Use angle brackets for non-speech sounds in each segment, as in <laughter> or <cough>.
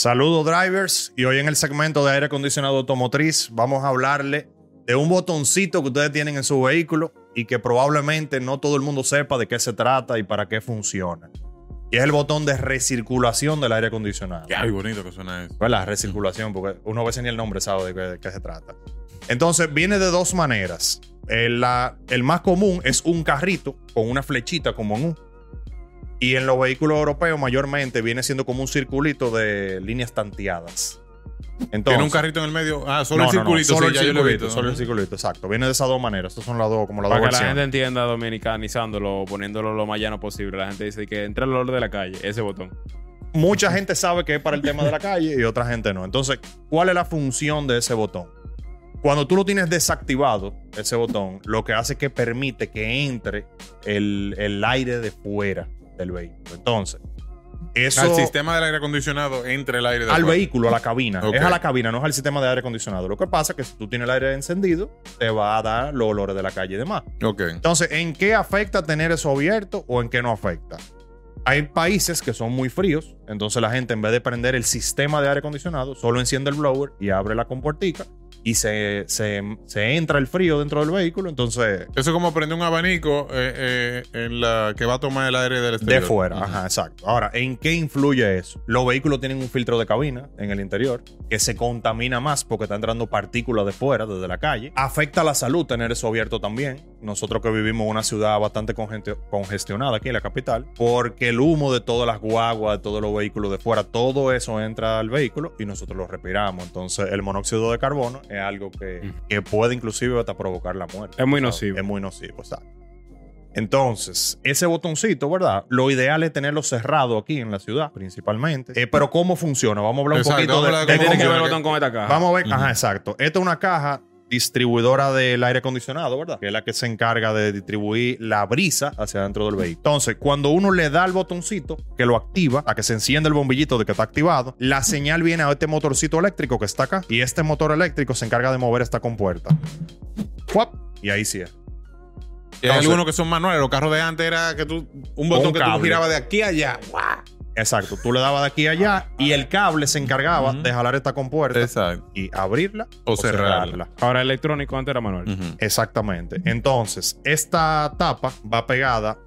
Saludos drivers y hoy en el segmento de aire acondicionado automotriz vamos a hablarle de un botoncito que ustedes tienen en su vehículo y que probablemente no todo el mundo sepa de qué se trata y para qué funciona. Y es el botón de recirculación del aire acondicionado. Qué bonito que suena eso. La recirculación, porque uno a veces ni el nombre sabe de qué, de qué se trata. Entonces viene de dos maneras. El, la- el más común es un carrito con una flechita como en U. Y en los vehículos europeos mayormente viene siendo como un circulito de líneas tanteadas. Entonces, Tiene un carrito en el medio. Ah, solo no, el no, no, circulito. solo sí, el ya yo lo he circulito, visto. solo el circulito, exacto. Viene de esas dos maneras. Estas son las dos, como las dos Para que la gente entienda dominicanizándolo, poniéndolo lo más llano posible. La gente dice que entra el olor de la calle, ese botón. Mucha gente sabe que es para el tema de la calle y otra gente no. Entonces, ¿cuál es la función de ese botón? Cuando tú lo tienes desactivado, ese botón, lo que hace es que permite que entre el, el aire de fuera del vehículo. Entonces, eso Al sistema del aire acondicionado entre el aire de al vehículo, a la cabina. Ok. Es a la cabina, no es al sistema de aire acondicionado. Lo que pasa es que si tú tienes el aire encendido, te va a dar los olores de la calle y demás. Ok. Entonces, ¿en qué afecta tener eso abierto o en qué no afecta? Hay países que son muy fríos, entonces la gente en vez de prender el sistema de aire acondicionado, solo enciende el blower y abre la compuertica y se, se, se entra el frío dentro del vehículo, entonces Eso es como prender un abanico eh, eh, en la que va a tomar el aire del de exterior. fuera. Ujú. Ajá, exacto. Ahora, ¿en qué influye eso? Los vehículos tienen un filtro de cabina en el interior que se contamina más porque está entrando partículas de fuera, desde la calle. Afecta la salud tener eso abierto también. Nosotros que vivimos en una ciudad bastante congestionada aquí en la capital, porque el humo de todas las guaguas, de todos los vehículos de fuera, todo eso entra al vehículo y nosotros lo respiramos. Entonces, el monóxido de carbono es algo que, que puede inclusive hasta provocar la muerte. Es muy ¿sabes? nocivo. Es muy nocivo, exacto. Entonces, ese botoncito, ¿verdad? Lo ideal es tenerlo cerrado aquí en la ciudad, principalmente. Eh, pero ¿cómo funciona? Vamos a hablar un Exacto, poquito vamos a de, hablar de de ¿Qué cómo tiene que ver el botón con esta caja? Vamos a ver, ajá, exacto. Esta es una caja distribuidora del aire acondicionado, ¿verdad? Que es la que se encarga de distribuir la brisa hacia adentro del vehículo. Entonces, cuando uno le da el botoncito que lo activa, a que se enciende el bombillito de que está activado, la señal viene a este motorcito eléctrico que está acá y este motor eléctrico se encarga de mover esta compuerta. ¡Fuap! Y ahí cierra. Y hay algunos que son manuales. Los carros de antes era que tú. Un botón que tú girabas de aquí a allá. ¡Guau! Exacto, tú le dabas de aquí a allá y el cable se encargaba de jalar esta compuerta Exacto. y abrirla O o, cerrarla. cerrarla. Ahora electrónico, antes era manual. Exactamente. Entonces, esta tapa va pegada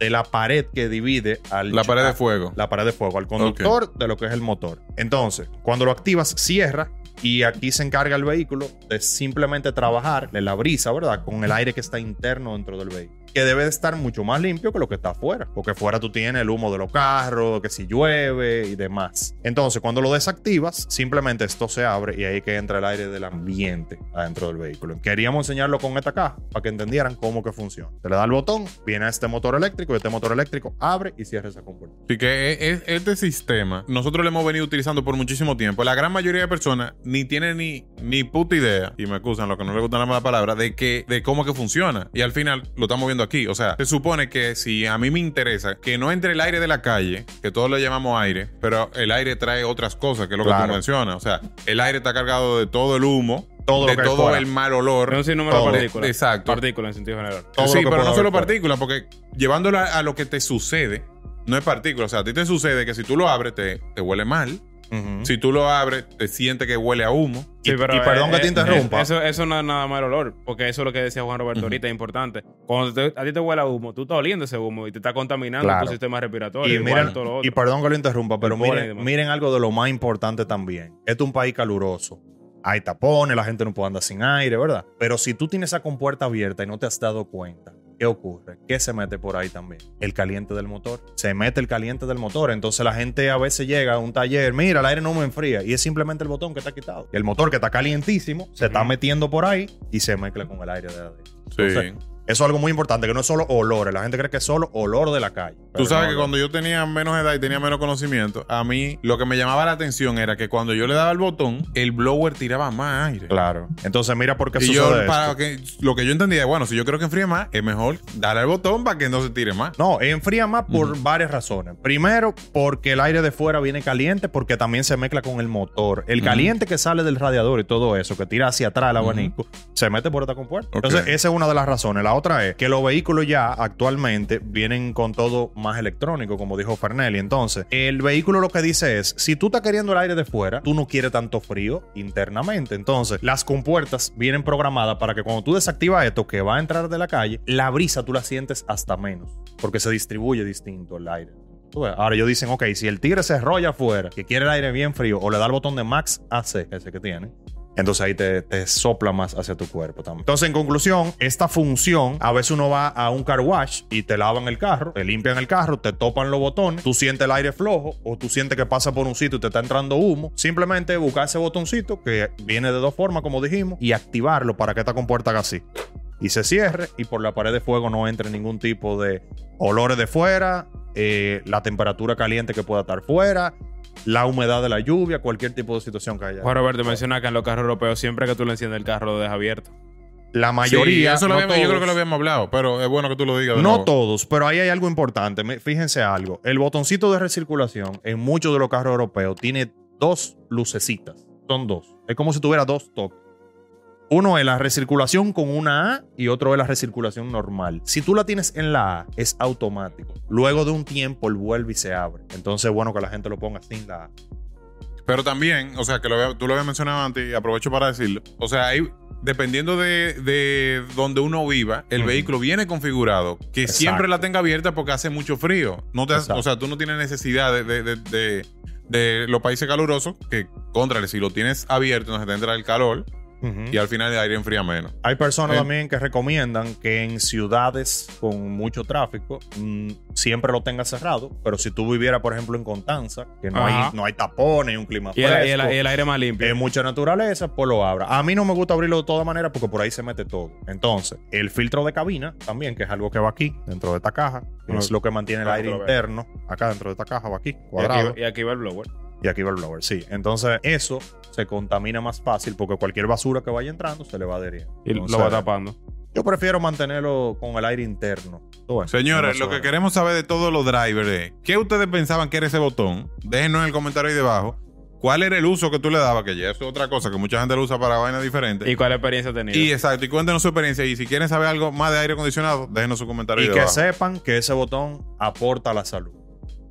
de la pared que divide al La pared de fuego. La pared de fuego, al conductor de lo que es el motor. Entonces, cuando lo activas, cierra y aquí se encarga el vehículo de simplemente trabajar de la brisa, ¿verdad? Con el aire que está interno dentro del vehículo. Que debe de estar mucho más limpio que lo que está afuera. Porque fuera tú tienes el humo de los carros, que si llueve y demás. Entonces, cuando lo desactivas, simplemente esto se abre y ahí que entra el aire del ambiente adentro del vehículo. Queríamos enseñarlo con esta caja para que entendieran cómo que funciona. Se le da el botón, viene a este motor eléctrico y este motor eléctrico abre y cierra esa compuerta. Así que e- e- este sistema nosotros lo hemos venido utilizando por muchísimo tiempo. La gran mayoría de personas ni tienen ni, ni puta idea, y me excusan los que no les gustan la mala palabra, de que de cómo que funciona. Y al final lo estamos viendo aquí. O sea, se supone que si a mí me interesa que no entre el aire de la calle, que todos le llamamos aire, pero el aire trae otras cosas, que es lo que tú mencionas. O sea, el aire está cargado de todo el humo, Todo lo de todo fuera. el mal olor. Es un sinnúmero de Todo. partículas. Exacto. Partículas en sentido general. todo sí, lo pero no solo partículas, porque llevándolo a, a lo que te sucede, no es partículas. O sea, a ti te sucede que si tú lo abres, te, te huele mal. Si tú lo abres, te sientes que huele a humo. Y- y perdón que te interrumpa. Eso, eso no es nada más el olor, porque eso es lo que decía Juan Roberto ahorita, es importante. Cuando te- a ti te huele a humo, tú estás oliendo ese humo y te está contaminando Claro. tu sistema respiratorio. Y, miren, todo lo y perdón que lo interrumpa, pero miren, miren algo de lo más importante también. Este es un país caluroso. Hay tapones, la gente no puede andar sin aire, ¿verdad? Pero si tú tienes esa compuerta abierta y no te has dado cuenta, ¿qué ocurre? ¿Qué se mete por ahí también? El caliente del motor. Se mete el caliente del motor. Entonces la gente a veces llega a un taller, mira, el aire no me enfría. Y es simplemente el botón que está quitado. El motor que está calientísimo se está metiendo por ahí y se mezcla con el aire de adentro. Sí. Entonces, Eso es algo muy importante, que no es solo olores. La gente cree que es solo olor de la calle. Tú sabes no, que cuando yo tenía menos edad y tenía menos conocimiento, a mí lo que me llamaba la atención era que cuando yo le daba el botón, el blower tiraba más aire. Claro. Entonces, mira por qué Y sucede yo, esto. para que, lo que yo entendía, bueno, si yo creo que enfríe más, es mejor darle al botón para que no se tire más. No, enfría más por varias razones. Primero, porque el aire de fuera viene caliente, porque también se mezcla con el motor. El caliente que sale del radiador y todo eso, que tira hacia atrás el abanico, se mete por esta compuerta. Entonces, esa es una de las razones. La otra es que los vehículos ya actualmente vienen con todo más electrónico, como dijo Fernelli. Entonces, el vehículo lo que dice es, si tú estás queriendo el aire de fuera, tú no quieres tanto frío internamente. Entonces, las compuertas vienen programadas para que cuando tú desactivas esto que va a entrar de la calle, la brisa tú la sientes hasta menos, porque se distribuye distinto el aire. Ahora ellos dicen, ok, si el tigre se enrolla afuera, que quiere el aire bien frío, o le da el botón de Max AC, ese que tiene, entonces ahí te, sopla más hacia tu cuerpo también. Entonces, en conclusión, esta función, a veces uno va a un car wash y te lavan el carro, te limpian el carro, te topan los botones, tú sientes el aire flojo o tú sientes que pasa por un sitio y te está entrando humo. Simplemente buscar ese botoncito que viene de dos formas, como dijimos, y activarlo para que esta compuerta haga así y se cierre y por la pared de fuego no entre ningún tipo de olores de fuera, eh, la temperatura caliente que pueda estar fuera, la humedad de la lluvia, cualquier tipo de situación que haya. Bueno, Roberto, menciona que en los carros europeos siempre que tú le enciendes el carro lo dejas abierto. La mayoría. eso yo creo que lo habíamos hablado, pero es bueno que tú lo digas. no todos, pero ahí hay algo importante. Fíjense algo. El botoncito de recirculación en muchos de los carros europeos tiene dos lucecitas. Son dos. Es como si tuviera dos toques. Uno es la recirculación con una A y otro es la recirculación normal. Si tú la tienes en la A, es automático. Luego de un tiempo, él vuelve y se abre. Entonces es bueno que la gente lo ponga sin la A. Pero también, o sea, que tú lo habías mencionado antes y aprovecho para decirlo. O sea, hay, dependiendo de, donde uno viva, el vehículo viene configurado que siempre la tenga abierta porque hace mucho frío. No te, o sea, tú no tienes necesidad de, de, los países calurosos que, contra, si lo tienes abierto, no se te entra el calor y al final el aire enfría menos. Hay personas eh. también que recomiendan que en ciudades con mucho tráfico mm, siempre lo tengas cerrado, pero si tú vivieras, por ejemplo, en Constanza, que no, hay, no hay tapones y un clima y fresco, el, el, aire más limpio. Hay mucha naturaleza, pues lo abra. A mí no me gusta abrirlo de todas maneras porque por ahí se mete todo. Entonces, el filtro de cabina también, que es algo que va aquí, dentro de esta caja, es lo que mantiene el aire interno, acá dentro de esta caja va aquí, cuadrado. Y aquí, va el blower. Y aquí va el blower, sí. Entonces, eso se contamina más fácil porque cualquier basura que vaya entrando se le va adheriendo. Y lo va tapando. Yo prefiero mantenerlo con el aire interno. Señores, lo que queremos saber de todos los drivers es, ¿qué ustedes pensaban que era ese botón? Déjenos en el comentario ahí debajo. ¿Cuál era el uso que tú le dabas? Que ya es otra cosa, que mucha gente lo usa para vainas diferentes. ¿Y cuál experiencia tenido? Y exacto, y cuéntenos su experiencia. Y si quieren saber algo más de aire acondicionado, déjenos su comentario y ahí debajo. Y que sepan que ese botón aporta a la salud.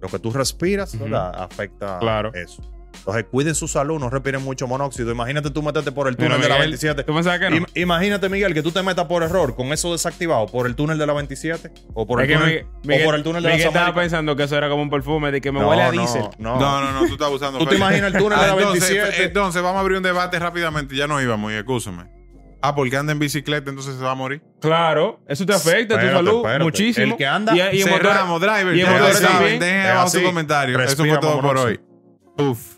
Lo que tú respiras, ¿verdad? Afecta claro. eso. Entonces, cuiden su salud, no respiren mucho monóxido. Imagínate tú meterte por el túnel de la 27. ¿Tú pensabas que no? Imagínate, Miguel, que tú te metas por error con eso desactivado por el túnel de la 27 o por, el, túnel, Miguel, o por el túnel de Miguel la estaba pensando que eso era como un perfume de que me huele a diésel. No, no, no, no, tú estás usando. <laughs> ¿Tú te imaginas el túnel de la 27? Ah, entonces, vamos a abrir un debate rápidamente. Ya no íbamos, y escúchame. Ah, porque anda en bicicleta, entonces se va a morir. Claro, eso te afecta a tu salud muchísimo. El que anda, y, y cerramos, driver. Y en motor también. Dejen abajo su comentario. Eso fue todo por hoy. Uf.